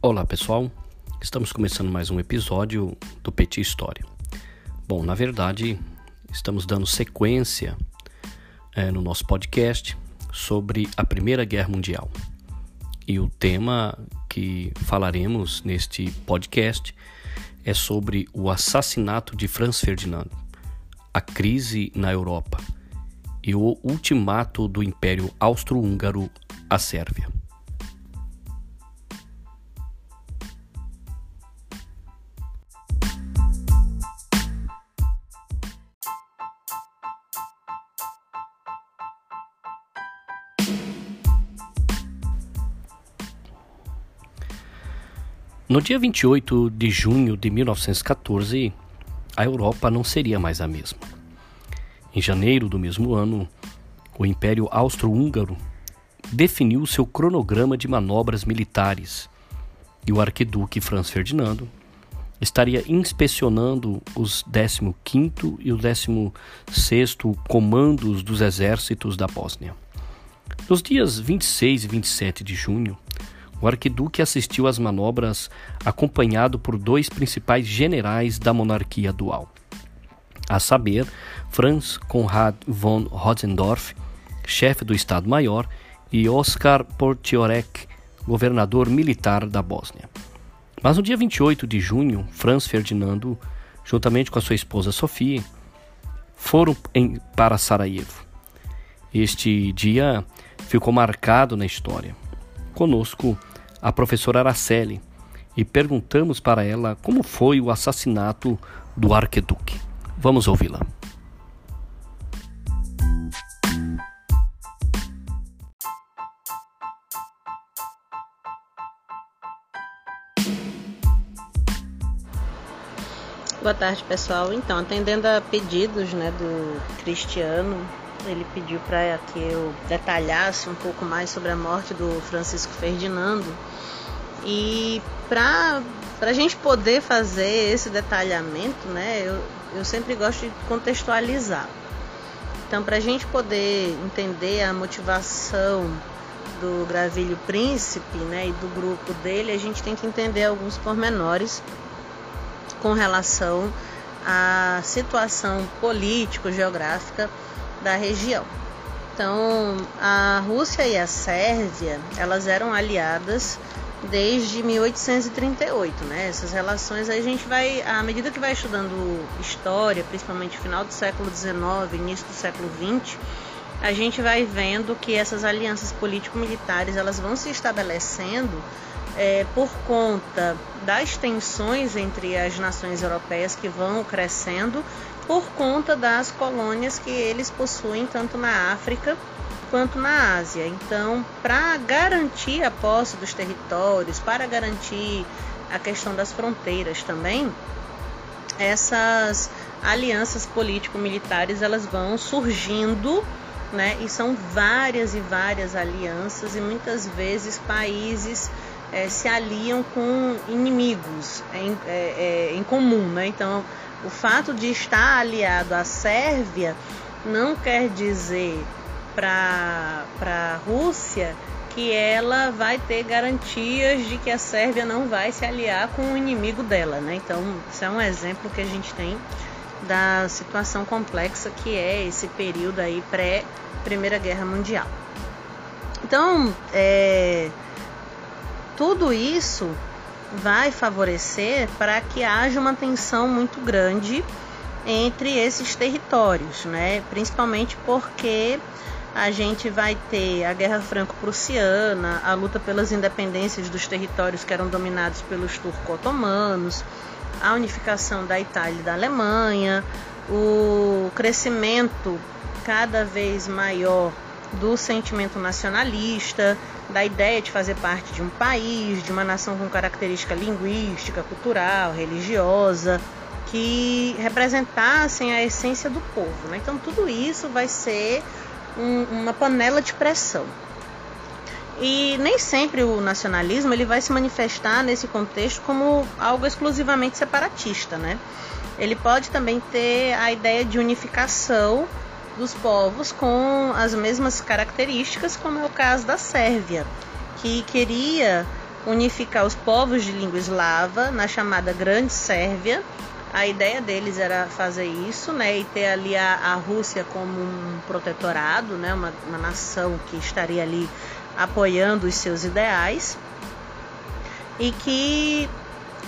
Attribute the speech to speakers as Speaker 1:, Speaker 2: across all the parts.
Speaker 1: Olá pessoal, estamos começando mais um episódio do Petit História. Bom, na verdade, estamos dando sequência é, no nosso podcast sobre a Primeira Guerra Mundial. E o tema que falaremos neste podcast é sobre o assassinato de Franz Ferdinando, a crise na Europa e o ultimato do Império Austro-Húngaro à Sérvia. No dia 28 de junho de 1914, a Europa não seria mais a mesma. Em janeiro do mesmo ano, o Império Austro-Húngaro definiu seu cronograma de manobras militares e o arquiduque Franz Ferdinando estaria inspecionando os 15º e o 16º comandos dos exércitos da Bósnia. Nos dias 26 e 27 de junho, o arquiduque assistiu às manobras acompanhado por dois principais generais da monarquia dual, a saber, Franz Konrad von Hotzendorf, chefe do Estado-Maior, e Oskar Portiorek, governador militar da Bósnia. Mas no dia 28 de junho, Franz Ferdinando, juntamente com a sua esposa Sofia, foram em, para Sarajevo. Este dia ficou marcado na história. Conosco a professora Araceli e perguntamos para ela como foi o assassinato do arqueduque. Vamos ouvi-la.
Speaker 2: Boa tarde, pessoal. Então, atendendo a pedidos né, do Cristiano, ele pediu para que eu detalhasse um pouco mais sobre a morte do Francisco Ferdinando. E para a gente poder fazer esse detalhamento, né, eu, eu sempre gosto de contextualizar. Então, para a gente poder entender a motivação do Gravilho Príncipe né, e do grupo dele, a gente tem que entender alguns pormenores com relação à situação político-geográfica da região. Então, a Rússia e a Sérvia, elas eram aliadas desde 1838, né? Essas relações a gente vai, à medida que vai estudando história, principalmente final do século XIX, início do século XX, a gente vai vendo que essas alianças político-militares elas vão se estabelecendo é, por conta das tensões entre as nações europeias que vão crescendo por conta das colônias que eles possuem tanto na África quanto na Ásia. Então, para garantir a posse dos territórios, para garantir a questão das fronteiras também, essas alianças político-militares elas vão surgindo, né? E são várias e várias alianças e muitas vezes países é, se aliam com inimigos em, é, é, em comum, né? Então o fato de estar aliado à Sérvia não quer dizer para a Rússia que ela vai ter garantias de que a Sérvia não vai se aliar com o inimigo dela. Né? Então, isso é um exemplo que a gente tem da situação complexa que é esse período aí pré-Primeira Guerra Mundial. Então, é, tudo isso vai favorecer para que haja uma tensão muito grande entre esses territórios, né? Principalmente porque a gente vai ter a Guerra Franco-Prussiana, a luta pelas independências dos territórios que eram dominados pelos turco-otomanos, a unificação da Itália e da Alemanha, o crescimento cada vez maior do sentimento nacionalista, da ideia de fazer parte de um país, de uma nação com característica linguística, cultural, religiosa, que representassem a essência do povo. Né? Então, tudo isso vai ser um, uma panela de pressão. E nem sempre o nacionalismo ele vai se manifestar nesse contexto como algo exclusivamente separatista, né? Ele pode também ter a ideia de unificação dos povos com as mesmas características, como é o caso da Sérvia, que queria unificar os povos de língua eslava na chamada Grande Sérvia. A ideia deles era fazer isso, né, e ter ali a, a Rússia como um protetorado, né, uma, uma nação que estaria ali apoiando os seus ideais, e que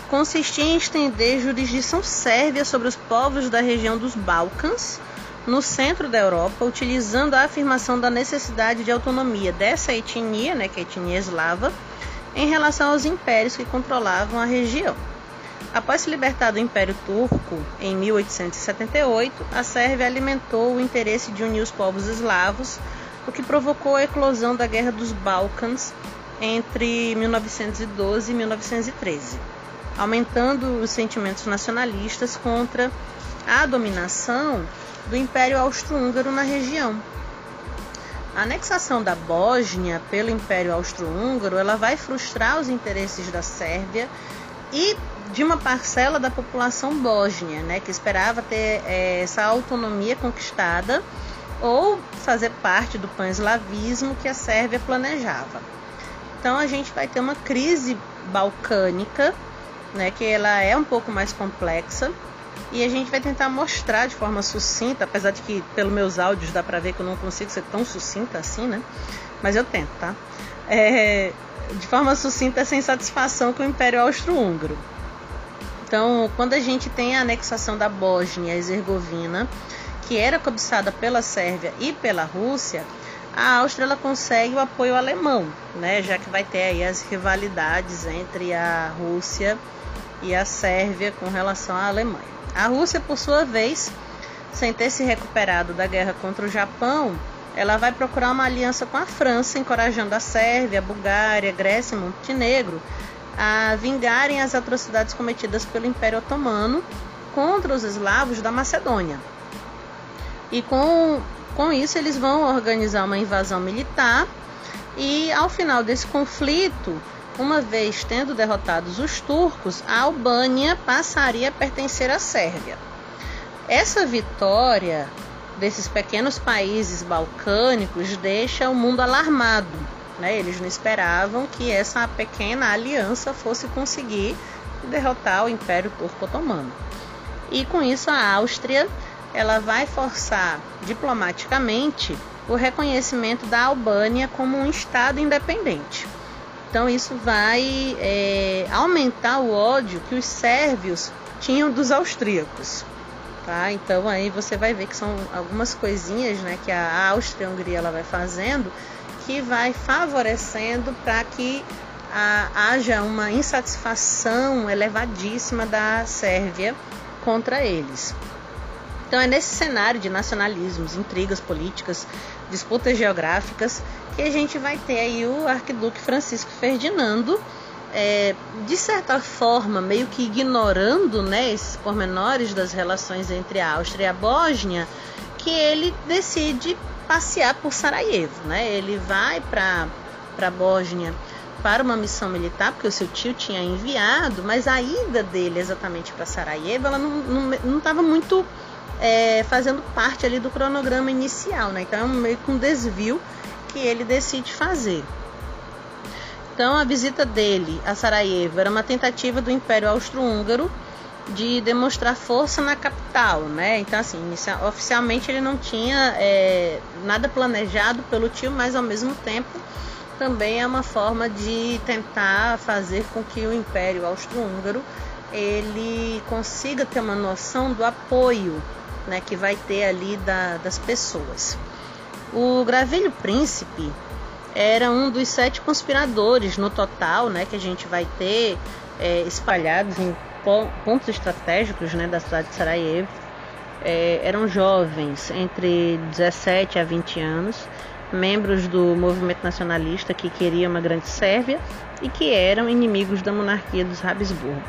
Speaker 2: consistia em estender jurisdição sérvia sobre os povos da região dos Balcãs, no centro da Europa, utilizando a afirmação da necessidade de autonomia dessa etnia, né, que é a etnia eslava, em relação aos impérios que controlavam a região. Após se libertar do Império Turco em 1878, a Sérvia alimentou o interesse de unir os povos eslavos, o que provocou a eclosão da Guerra dos Balcãs entre 1912 e 1913, aumentando os sentimentos nacionalistas contra a dominação do Império Austro-Húngaro na região. A anexação da Bósnia pelo Império Austro-Húngaro, ela vai frustrar os interesses da Sérvia e de uma parcela da população bósnia, né, que esperava ter é, essa autonomia conquistada ou fazer parte do pan-eslavismo que a Sérvia planejava. Então a gente vai ter uma crise balcânica, né, que ela é um pouco mais complexa, e a gente vai tentar mostrar de forma sucinta, apesar de que pelos meus áudios dá pra ver que eu não consigo ser tão sucinta assim, né? Mas eu tento, tá? É, de forma sucinta essa insatisfação com o Império Austro-Húngaro. Então, quando a gente tem a anexação da Bósnia e Herzegovina, que era cobiçada pela Sérvia e pela Rússia, a Áustria ela consegue o apoio alemão, né? Já que vai ter aí as rivalidades entre a Rússia e a Sérvia com relação à Alemanha. A Rússia, por sua vez, sem ter se recuperado da guerra contra o Japão, ela vai procurar uma aliança com a França, encorajando a Sérvia, a Bulgária, a Grécia e Montenegro a vingarem as atrocidades cometidas pelo Império Otomano contra os eslavos da Macedônia. E com, com isso eles vão organizar uma invasão militar e ao final desse conflito uma vez tendo derrotados os turcos, a Albânia passaria a pertencer à Sérvia. Essa vitória desses pequenos países balcânicos deixa o mundo alarmado. Né? Eles não esperavam que essa pequena aliança fosse conseguir derrotar o Império Turco Otomano. E com isso a Áustria ela vai forçar diplomaticamente o reconhecimento da Albânia como um estado independente. Então isso vai é, aumentar o ódio que os sérvios tinham dos austríacos. Tá? Então aí você vai ver que são algumas coisinhas né, que a Áustria e a Hungria ela vai fazendo que vai favorecendo para que a, haja uma insatisfação elevadíssima da Sérvia contra eles. Então é nesse cenário de nacionalismos, intrigas políticas, disputas geográficas que a gente vai ter aí o arquiduque Francisco Ferdinando, é, de certa forma, meio que ignorando né, esses pormenores das relações entre a Áustria e a Bósnia, que ele decide passear por Sarajevo. Né? Ele vai para a Bósnia para uma missão militar, porque o seu tio tinha enviado, mas a ida dele exatamente para Sarajevo ela não estava muito é, fazendo parte ali do cronograma inicial, né? Então é meio que um desvio que ele decide fazer. Então a visita dele a Sarajevo era uma tentativa do Império Austro-Húngaro de demonstrar força na capital, né? Então assim, inicial, oficialmente ele não tinha é, nada planejado pelo tio, mas ao mesmo tempo também é uma forma de tentar fazer com que o Império Austro-Húngaro ele consiga ter uma noção do apoio né, que vai ter ali da, das pessoas. O Gravelho Príncipe era um dos sete conspiradores no total, né, que a gente vai ter é, espalhados em pontos estratégicos né, da cidade de Sarajevo. É, eram jovens entre 17 a 20 anos, membros do movimento nacionalista que queria uma grande Sérvia e que eram inimigos da monarquia dos Habsburgo.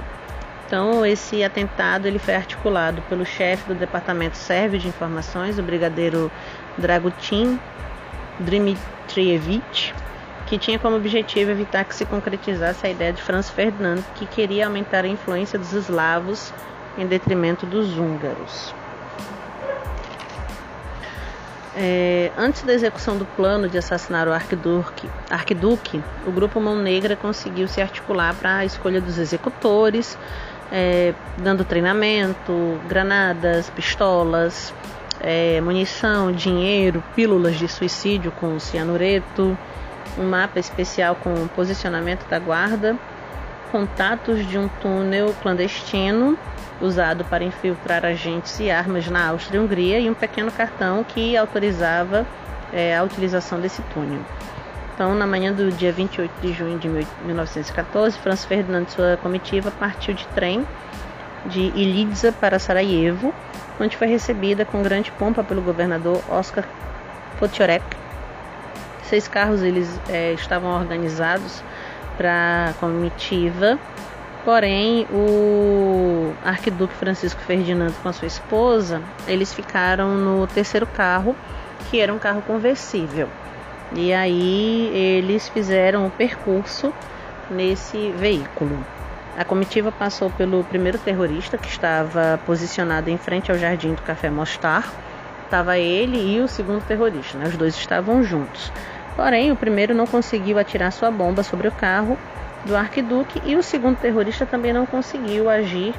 Speaker 2: Então, esse atentado ele foi articulado pelo chefe do Departamento Sérvio de Informações, o brigadeiro Dragutin Dimitrievich, que tinha como objetivo evitar que se concretizasse a ideia de Franz Ferdinand, que queria aumentar a influência dos eslavos em detrimento dos húngaros. É, antes da execução do plano de assassinar o arquiduque, arquiduque o grupo Mão Negra conseguiu se articular para a escolha dos executores, é, dando treinamento, granadas, pistolas, é, munição, dinheiro, pílulas de suicídio com cianureto, um mapa especial com posicionamento da guarda, contatos de um túnel clandestino usado para infiltrar agentes e armas na Áustria e Hungria e um pequeno cartão que autorizava é, a utilização desse túnel. Então, na manhã do dia 28 de junho de 1914, Franz Ferdinand e sua comitiva partiu de trem de Ilidza para Sarajevo, onde foi recebida com grande pompa pelo governador Oskar Potiorek. Seis carros eles é, estavam organizados para a comitiva Porém, o arquiduque Francisco Ferdinando com a sua esposa, eles ficaram no terceiro carro, que era um carro conversível. E aí eles fizeram o percurso nesse veículo. A comitiva passou pelo primeiro terrorista que estava posicionado em frente ao jardim do Café Mostar. Estava ele e o segundo terrorista, né? os dois estavam juntos. Porém, o primeiro não conseguiu atirar sua bomba sobre o carro do arquiduque e o segundo terrorista também não conseguiu agir,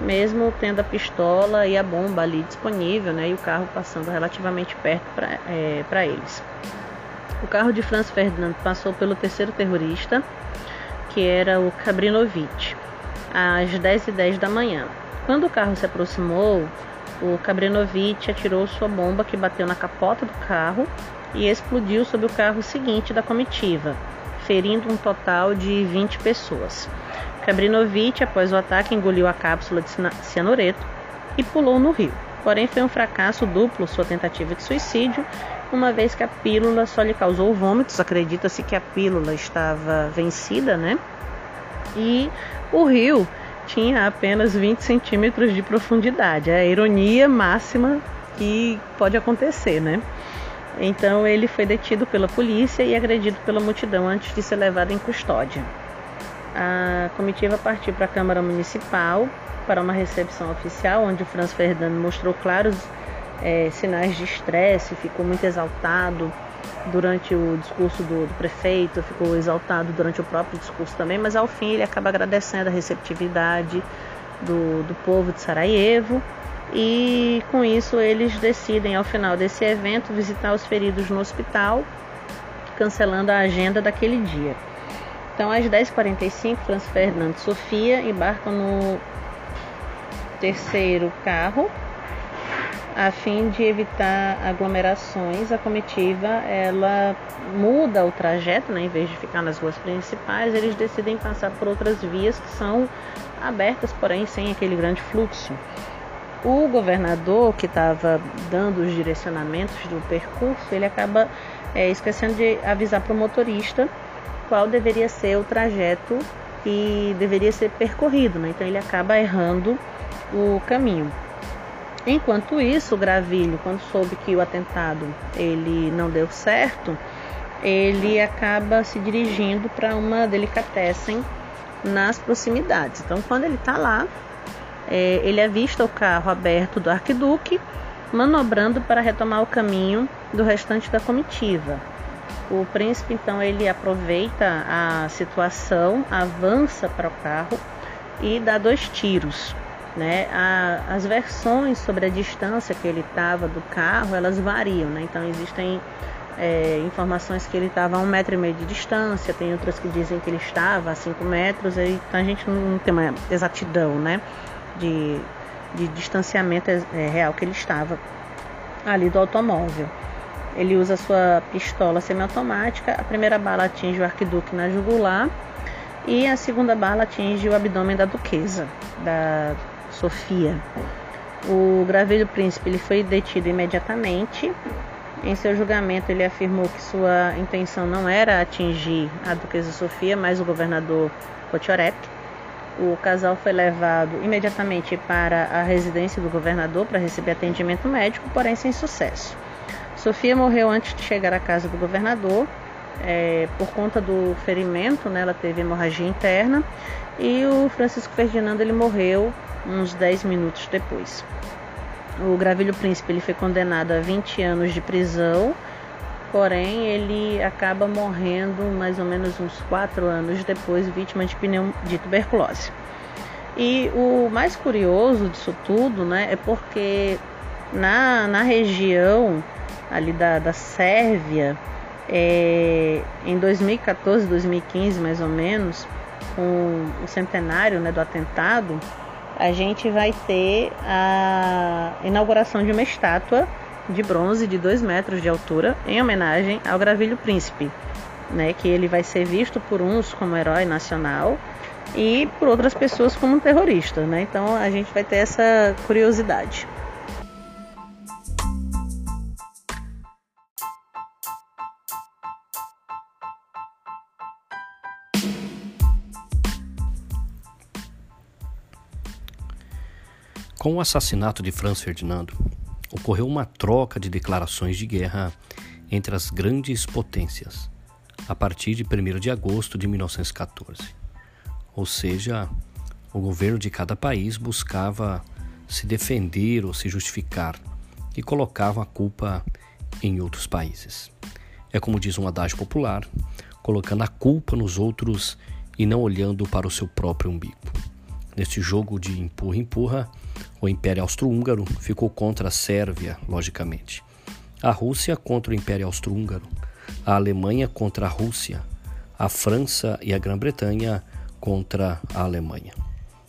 Speaker 2: mesmo tendo a pistola e a bomba ali disponível, né, e o carro passando relativamente perto para é, eles. O carro de Franz Ferdinand passou pelo terceiro terrorista, que era o Kabrinovich, às 10h10 da manhã. Quando o carro se aproximou, o Kabrinovich atirou sua bomba que bateu na capota do carro e explodiu sobre o carro seguinte da comitiva, ferindo um total de 20 pessoas. Kabrinovich, após o ataque, engoliu a cápsula de cianureto e pulou no rio. Porém, foi um fracasso duplo sua tentativa de suicídio, uma vez que a pílula só lhe causou vômitos. Acredita-se que a pílula estava vencida, né? E o rio tinha apenas 20 centímetros de profundidade. É a ironia máxima que pode acontecer, né? Então ele foi detido pela polícia e agredido pela multidão antes de ser levado em custódia. A comitiva partiu para a Câmara Municipal para uma recepção oficial, onde o Franz Ferdinand mostrou claros é, sinais de estresse, ficou muito exaltado durante o discurso do, do, prefeito, ficou exaltado durante o próprio discurso também, mas ao fim ele acaba agradecendo a receptividade do, do povo de Sarajevo e com isso eles decidem ao final desse evento visitar os feridos no hospital, cancelando a agenda daquele dia. Então às 10h45, Franz Ferdinand e Sofia embarcam no terceiro carro a fim de evitar aglomerações, a comitiva ela muda o trajeto, né? em vez de ficar nas ruas principais, eles decidem passar por outras vias que são abertas, porém sem aquele grande fluxo. O governador que estava dando os direcionamentos do percurso, ele acaba é, esquecendo de avisar para o motorista qual deveria ser o trajeto que deveria ser percorrido, né? então ele acaba errando o caminho. Enquanto isso, o Gravilho, quando soube que o atentado ele não deu certo, ele acaba se dirigindo para uma delicatessen nas proximidades. Então, quando ele está lá, é, ele avista o carro aberto do arquiduque, manobrando para retomar o caminho do restante da comitiva. O príncipe então ele aproveita a situação, avança para o carro e dá dois tiros. Né? A, as versões sobre a distância que ele estava do carro elas variam, né? então existem é, informações que ele estava a um metro e meio de distância, tem outras que dizem que ele estava a cinco metros, então a gente não tem uma exatidão, né? de, de distanciamento é, real que ele estava ali do automóvel. Ele usa sua pistola semiautomática, a primeira bala atinge o arquiduque na jugular e a segunda bala atinge o abdômen da duquesa, da Sofia. O graveiro príncipe ele foi detido imediatamente. Em seu julgamento, ele afirmou que sua intenção não era atingir a duquesa Sofia, mas o governador Potiorek. O casal foi levado imediatamente para a residência do governador para receber atendimento médico, porém sem sucesso. Sofia morreu antes de chegar à casa do governador. É, por conta do ferimento, né, ela teve hemorragia interna e o Francisco Ferdinando ele morreu uns 10 minutos depois. o Gravilho Príncipe ele foi condenado a 20 anos de prisão, porém ele acaba morrendo mais ou menos uns 4 anos depois, vítima de, pneu, de tuberculose. E o mais curioso disso tudo né, é porque na, na região ali da, da Sérvia, é, em 2014, 2015 mais ou menos, com o centenário né, do atentado, a gente vai ter a inauguração de uma estátua de bronze de 2 metros de altura em homenagem ao Gravilho Príncipe, né, que ele vai ser visto por uns como herói nacional e por outras pessoas como terrorista. Né? Então a gente vai ter essa curiosidade.
Speaker 1: Com o assassinato de Franz Ferdinando, ocorreu uma troca de declarações de guerra entre as grandes potências, a partir de 1 de agosto de 1914. Ou seja, o governo de cada país buscava se defender ou se justificar e colocava a culpa em outros países. É como diz um adágio popular, colocando a culpa nos outros e não olhando para o seu próprio umbigo. Neste jogo de empurra-empurra, o Império Austro-Húngaro ficou contra a Sérvia, logicamente. A Rússia contra o Império Austro-Húngaro. A Alemanha contra a Rússia. A França e a Grã-Bretanha contra a Alemanha.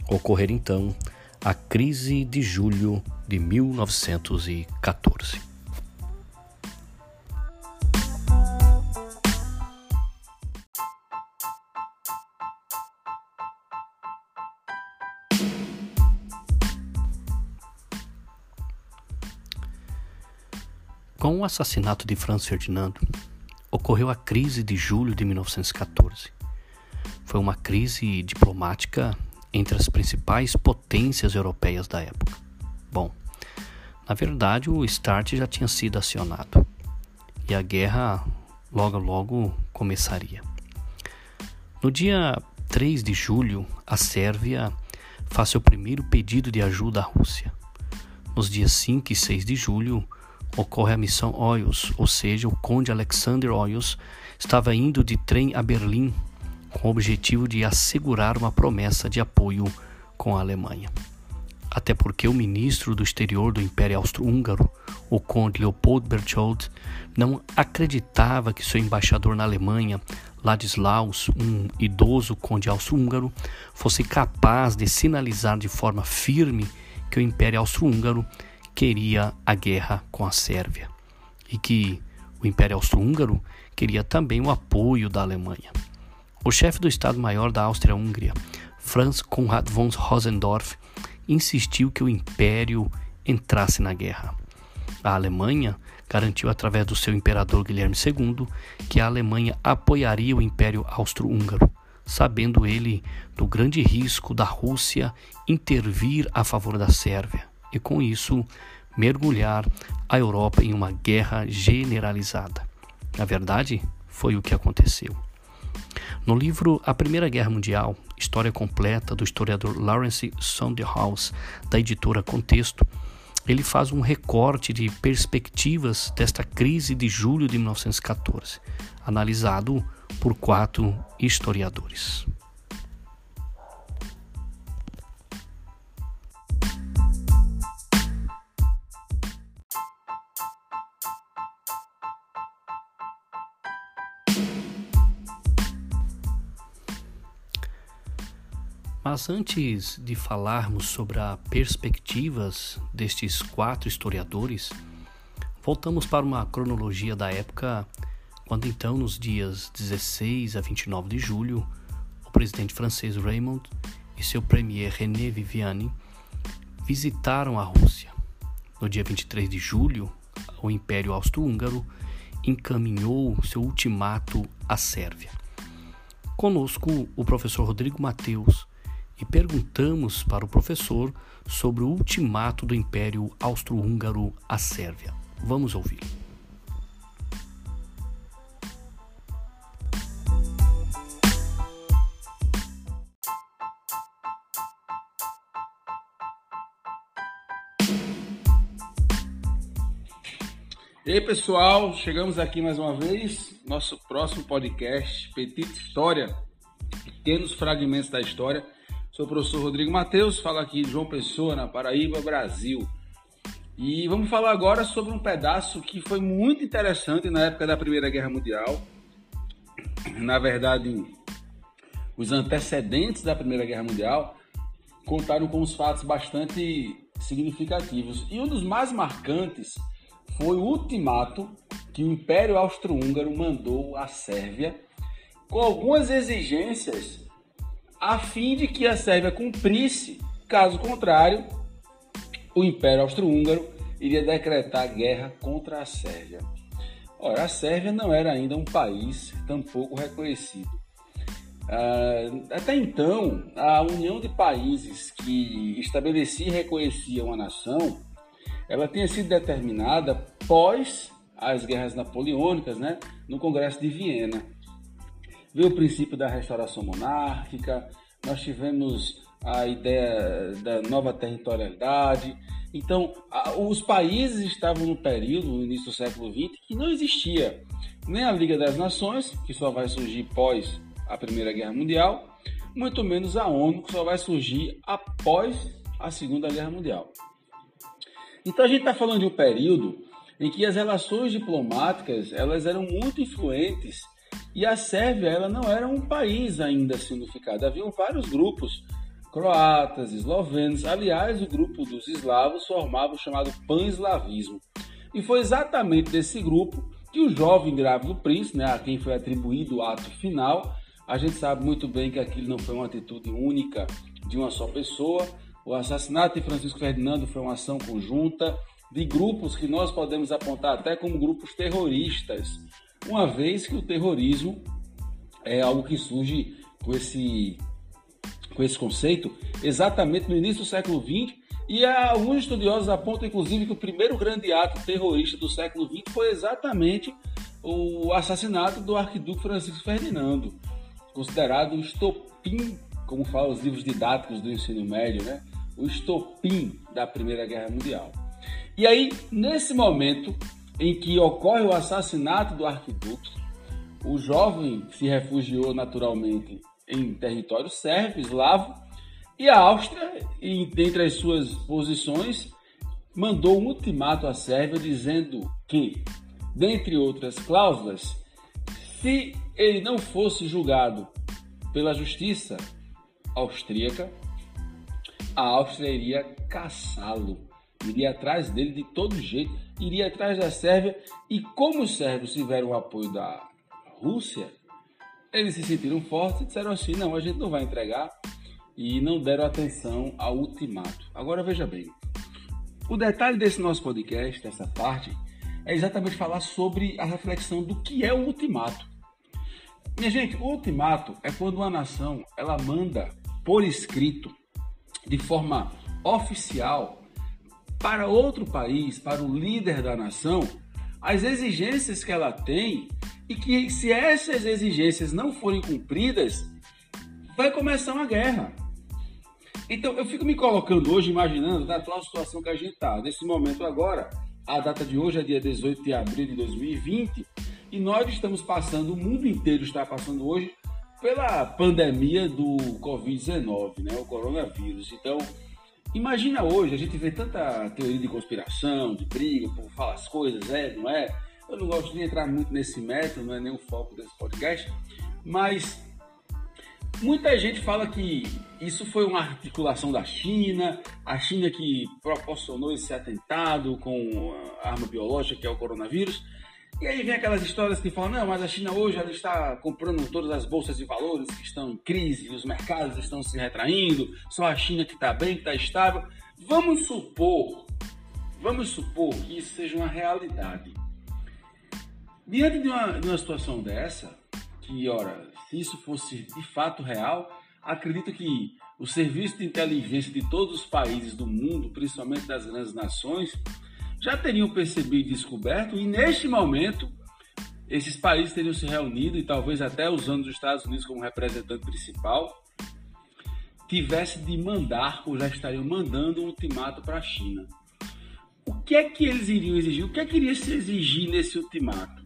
Speaker 1: Ocorrer então a crise de julho de 1914. Com o assassinato de Franz Ferdinando, ocorreu a crise de julho de 1914. Foi uma crise diplomática entre as principais potências europeias da época. Bom, na verdade o START já tinha sido acionado e a guerra logo logo começaria. No dia 3 de julho, a Sérvia faz seu primeiro pedido de ajuda à Rússia. Nos dias 5 e 6 de julho, ocorre a missão Oyos, ou seja, o conde Alexander Oyos estava indo de trem a Berlim com o objetivo de assegurar uma promessa de apoio com a Alemanha. Até porque o ministro do exterior do Império Austro-Húngaro, o conde Leopold Berchtold, não acreditava que seu embaixador na Alemanha, Ladislaus, um idoso conde austro-húngaro, fosse capaz de sinalizar de forma firme que o Império Austro-Húngaro queria a guerra com a Sérvia e que o Império Austro-Húngaro queria também o apoio da Alemanha. O chefe do Estado-Maior da Áustria-Hungria, Franz Konrad von Rosendorf, insistiu que o Império entrasse na guerra. A Alemanha garantiu através do seu imperador Guilherme II que a Alemanha apoiaria o Império Austro-Húngaro, sabendo ele do grande risco da Rússia intervir a favor da Sérvia e, com isso, mergulhar a Europa em uma guerra generalizada. Na verdade, foi o que aconteceu. No livro A Primeira Guerra Mundial, História Completa, do historiador Lawrence Sondhaus, da editora Contexto, ele faz um recorte de perspectivas desta crise de julho de 1914, analisado por quatro historiadores. Mas antes de falarmos sobre as perspectivas destes quatro historiadores, voltamos para uma cronologia da época, quando então, nos dias 16 a 29 de julho, o presidente francês Raymond e seu premier René Viviani visitaram a Rússia. No dia 23 de julho, o Império Austro-Húngaro encaminhou seu ultimato à Sérvia. Conosco, o professor Rodrigo Mateus e perguntamos para o professor sobre o ultimato do Império Austro-Húngaro à Sérvia. Vamos ouvir.
Speaker 3: E aí, pessoal, chegamos aqui mais uma vez, nosso próximo podcast, Petite História, pequenos fragmentos da história. Sou o professor Rodrigo Matheus, falo aqui de João Pessoa, na Paraíba, Brasil. E vamos falar agora sobre um pedaço que foi muito interessante na época da Primeira Guerra Mundial. Na verdade, os antecedentes da Primeira Guerra Mundial contaram com uns fatos bastante significativos. E um dos mais marcantes foi o ultimato que o Império Austro-Húngaro mandou à Sérvia, com algumas exigências a fim de que a Sérvia cumprisse, caso contrário, o Império Austro-Húngaro iria decretar guerra contra a Sérvia. Ora, a Sérvia não era ainda um país tampouco reconhecido. Uh, até então, a união de países que estabelecia e reconhecia uma nação ela tinha sido determinada pós as guerras napoleônicas, né, no Congresso de Viena. Veio o princípio da restauração monárquica, nós tivemos a ideia da nova territorialidade. Então, os países estavam no período, no início do século XX, que não existia nem a Liga das Nações, que só vai surgir pós a Primeira Guerra Mundial, muito menos a ONU, que só vai surgir após a Segunda Guerra Mundial. Então a gente está falando de um período em que as relações diplomáticas elas eram muito influentes e a Sérvia ela não era um país ainda significado. Havia vários grupos, croatas, eslovenos. Aliás, o grupo dos eslavos formava o chamado pan-eslavismo. E foi exatamente desse grupo que o jovem grávido príncipe, né, a quem foi atribuído o ato final, a gente sabe muito bem que aquilo não foi uma atitude única de uma só pessoa, o assassinato de Francisco Ferdinando foi uma ação conjunta de grupos que nós podemos apontar até como grupos terroristas, uma vez que o terrorismo é algo que surge com esse, com esse conceito exatamente no início do século XX e alguns estudiosos apontam, inclusive, que o primeiro grande ato terrorista do século XX foi exatamente o assassinato do arquiduque Francisco Ferdinando, considerado o estopim, como falam os livros didáticos do ensino médio, né? o estopim da Primeira Guerra Mundial. E aí, nesse momento em que ocorre o assassinato do arquiduque, o jovem se refugiou naturalmente em território sérvio, eslavo, e a Áustria, dentre as suas posições, mandou um ultimato à Sérvia dizendo que, dentre outras cláusulas, se ele não fosse julgado pela justiça austríaca, a Áustria iria caçá-lo, iria atrás dele de todo jeito, iria atrás da Sérvia e como os sérvios tiveram o apoio da Rússia, eles se sentiram fortes e disseram assim, não, a gente não vai entregar e não deram atenção ao ultimato. Agora veja bem, o detalhe desse nosso podcast, dessa parte, é exatamente falar sobre a reflexão do que é o ultimato. Minha gente, o ultimato é quando uma nação ela manda por escrito de forma oficial para outro país, para o líder da nação, as exigências que ela tem e que se essas exigências não forem cumpridas, vai começar uma guerra. Então eu fico me colocando hoje, imaginando da atual situação que a gente está. Nesse momento agora, a data de hoje é dia 18 de abril de 2020 e nós estamos passando, o mundo inteiro está passando hoje pela pandemia do Covid-19, né, o coronavírus. Então, imagina hoje, a gente vê tanta teoria de conspiração, de briga, por falar as coisas, é, não é? Eu não gosto de entrar muito nesse método, não é nem o foco desse podcast, mas muita gente fala que isso foi uma articulação da China, a China que proporcionou esse atentado com a arma biológica que é o coronavírus. E aí vem aquelas histórias que falam, não, mas a China hoje ela está comprando todas as bolsas de valores que estão em crise, os mercados estão se retraindo, só a China que está bem, que está estável. Vamos supor, vamos supor que isso seja uma realidade. Diante de uma, de uma situação dessa, que, ora, se isso fosse de fato real, acredito que o serviço de inteligência de todos os países do mundo, principalmente das grandes nações, já teriam percebido e descoberto, e neste momento esses países teriam se reunido e talvez até usando os Estados Unidos como representante principal, tivesse de mandar ou já estariam mandando um ultimato para a China. O que é que eles iriam exigir? O que é que iria se exigir nesse ultimato?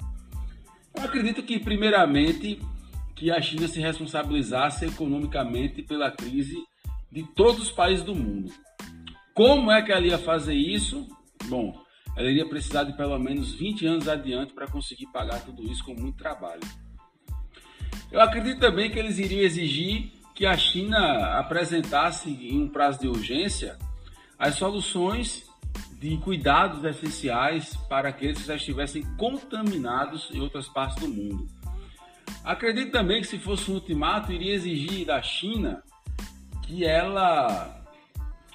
Speaker 3: Eu acredito que, primeiramente, que a China se responsabilizasse economicamente pela crise de todos os países do mundo. Como é que ela ia fazer isso? Bom, ela iria precisar de pelo menos 20 anos adiante para conseguir pagar tudo isso com muito trabalho. Eu acredito também que eles iriam exigir que a China apresentasse em um prazo de urgência as soluções de cuidados essenciais para aqueles que já estivessem contaminados em outras partes do mundo. Acredito também que se fosse um ultimato, iria exigir da China que ela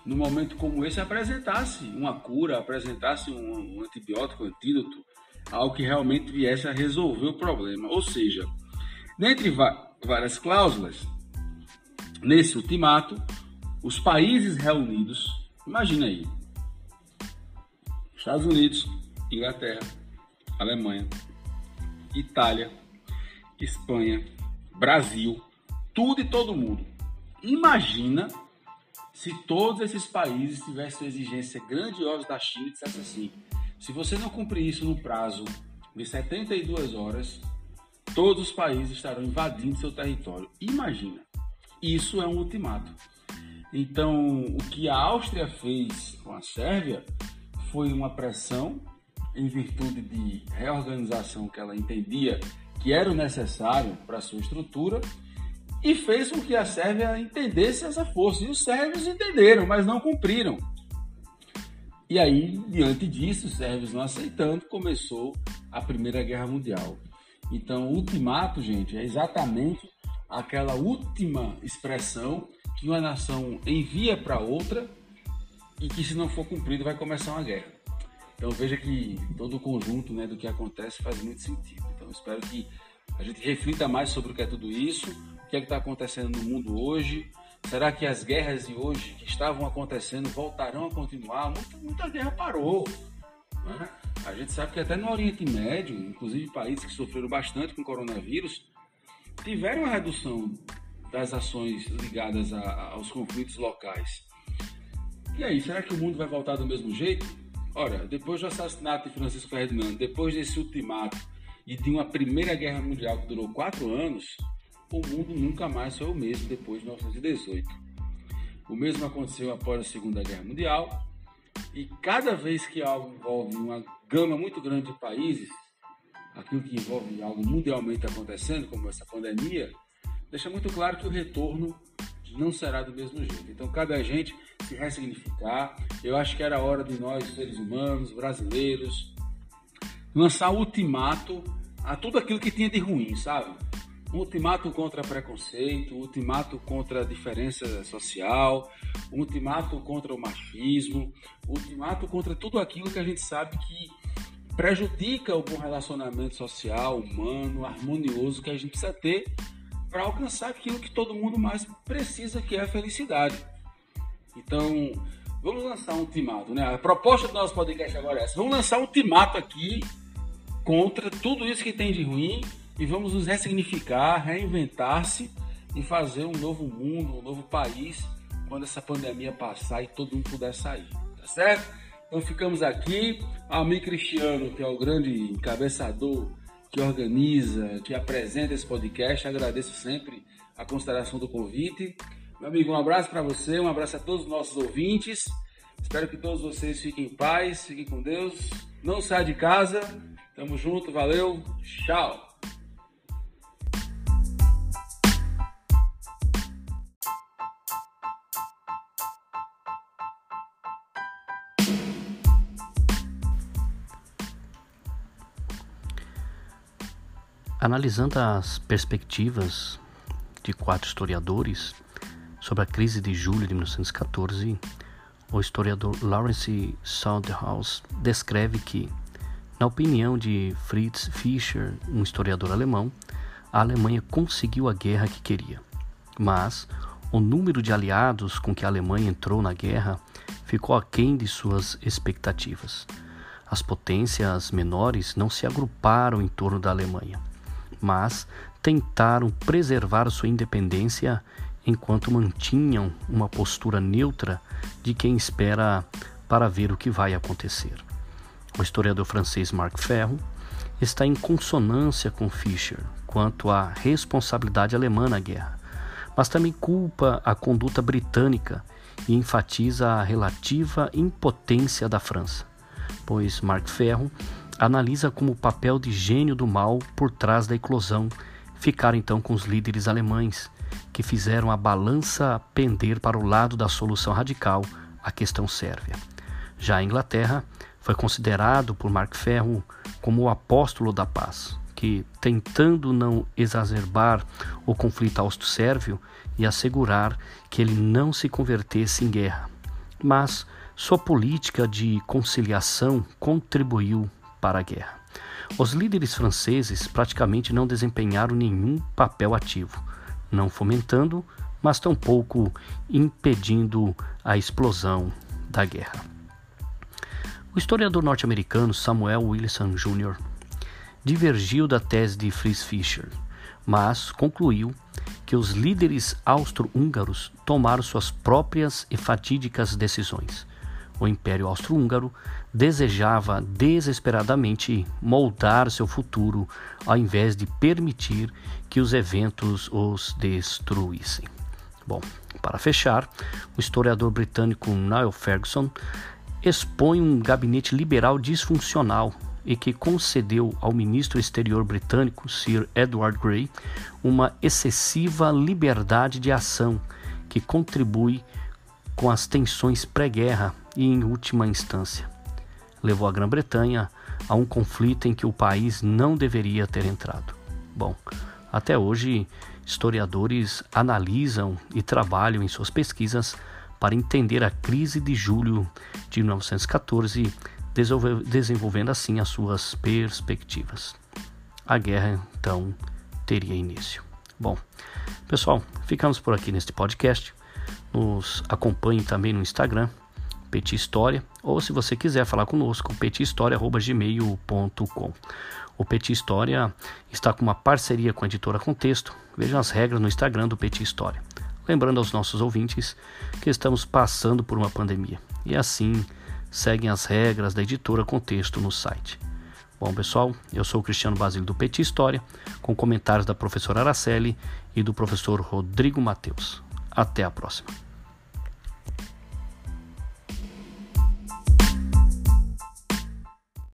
Speaker 3: no momento como esse, apresentasse uma cura, apresentasse um, um antibiótico, um antídoto, algo que realmente viesse a resolver o problema. Ou seja, dentre várias cláusulas, nesse ultimato, os países reunidos, imagina aí, Estados Unidos, Inglaterra, Alemanha, Itália, Espanha, Brasil, tudo e todo mundo. Imagina se todos esses países tivessem exigência grandiosa da China e dissesse assim: se você não cumprir isso no prazo de 72 horas, todos os países estarão invadindo seu território. Imagina, isso é um ultimato. Então, o que a Áustria fez com a Sérvia foi uma pressão em virtude de reorganização que ela entendia que era necessário para sua estrutura e fez com que a Sérvia entendesse essa força. E os sérvios entenderam, mas não cumpriram. E aí, diante disso, os sérvios não aceitando, começou a Primeira Guerra Mundial. Então, o ultimato, gente, é exatamente aquela última expressão que uma nação envia para outra e que, se não for cumprido, vai começar uma guerra. Então, veja que todo o conjunto né, do que acontece faz muito sentido. Então, espero que a gente reflita mais sobre o que é tudo isso que é está acontecendo no mundo hoje? Será que as guerras de hoje que estavam acontecendo voltarão a continuar? Muita, muita guerra parou. Né? A gente sabe que até no Oriente Médio, inclusive países que sofreram bastante com o coronavírus, tiveram uma redução das ações ligadas a, aos conflitos locais. E aí, será que o mundo vai voltar do mesmo jeito? Ora, depois do assassinato de Francisco Ferdinando, depois desse ultimato e de uma Primeira Guerra Mundial que durou quatro anos, o mundo nunca mais foi o mesmo depois de 1918. O mesmo aconteceu após a Segunda Guerra Mundial, e cada vez que algo envolve uma gama muito grande de países, aquilo que envolve algo mundialmente acontecendo, como essa pandemia, deixa muito claro que o retorno não será do mesmo jeito. Então, cabe a gente se ressignificar. Eu acho que era hora de nós, seres humanos, brasileiros, lançar ultimato a tudo aquilo que tinha de ruim, sabe? Ultimato contra preconceito, ultimato contra a diferença social, ultimato contra o machismo, ultimato contra tudo aquilo que a gente sabe que prejudica o bom relacionamento social, humano, harmonioso que a gente precisa ter para alcançar aquilo que todo mundo mais precisa, que é a felicidade. Então, vamos lançar um ultimato, né? A proposta do nosso podcast agora é essa. Vamos lançar um ultimato aqui contra tudo isso que tem de ruim e vamos nos ressignificar, reinventar-se e fazer um novo mundo, um novo país quando essa pandemia passar e todo mundo puder sair, tá certo? Então ficamos aqui, amigo Cristiano, que é o grande encabeçador que organiza, que apresenta esse podcast, agradeço sempre a consideração do convite. Meu amigo, um abraço para você, um abraço a todos os nossos ouvintes. Espero que todos vocês fiquem em paz, fiquem com Deus. Não saia de casa. Tamo junto, valeu, tchau.
Speaker 1: Analisando as perspectivas de quatro historiadores sobre a crise de julho de 1914, o historiador Lawrence Soundhouse descreve que, na opinião de Fritz Fischer, um historiador alemão, a Alemanha conseguiu a guerra que queria. Mas o número de aliados com que a Alemanha entrou na guerra ficou aquém de suas expectativas. As potências menores não se agruparam em torno da Alemanha mas tentaram preservar sua independência enquanto mantinham uma postura neutra de quem espera para ver o que vai acontecer. o historiador francês Marc Ferro, está em consonância com Fischer quanto à responsabilidade alemã na guerra, mas também culpa a conduta britânica e enfatiza a relativa impotência da França, pois Marc Ferro analisa como o papel de gênio do mal por trás da eclosão ficar então com os líderes alemães, que fizeram a balança pender para o lado da solução radical à questão sérvia. Já a Inglaterra foi considerado por Mark Ferro como o apóstolo da paz, que, tentando não exacerbar o conflito austro-sérvio e assegurar que ele não se convertesse em guerra, mas sua política de conciliação contribuiu para a guerra. Os líderes franceses praticamente não desempenharam nenhum papel ativo, não fomentando, mas tampouco impedindo a explosão da guerra. O historiador norte-americano Samuel Wilson Jr. divergiu da tese de Fritz Fischer, mas concluiu que os líderes austro-húngaros tomaram suas próprias e fatídicas decisões. O Império Austro-Húngaro desejava desesperadamente moldar seu futuro ao invés de permitir que os eventos os destruíssem. Bom, para fechar, o historiador britânico Niall Ferguson expõe um gabinete liberal disfuncional e que concedeu ao ministro exterior britânico, Sir Edward Grey, uma excessiva liberdade de ação que contribui com as tensões pré-guerra e, em última instância, levou a Grã-Bretanha a um conflito em que o país não deveria ter entrado. Bom, até hoje, historiadores analisam e trabalham em suas pesquisas para entender a crise de julho de 1914, desenvolvendo assim as suas perspectivas. A guerra então teria início. Bom, pessoal, ficamos por aqui neste podcast. Nos acompanhe também no Instagram, Petit História, ou se você quiser falar conosco, pethistoria.gmail.com. O Petit História está com uma parceria com a editora Contexto. Vejam as regras no Instagram do Petit História. Lembrando aos nossos ouvintes que estamos passando por uma pandemia e assim seguem as regras da editora Contexto no site. Bom, pessoal, eu sou o Cristiano Basílio do Petit História, com comentários da professora Araceli e do professor Rodrigo Mateus. Até a próxima.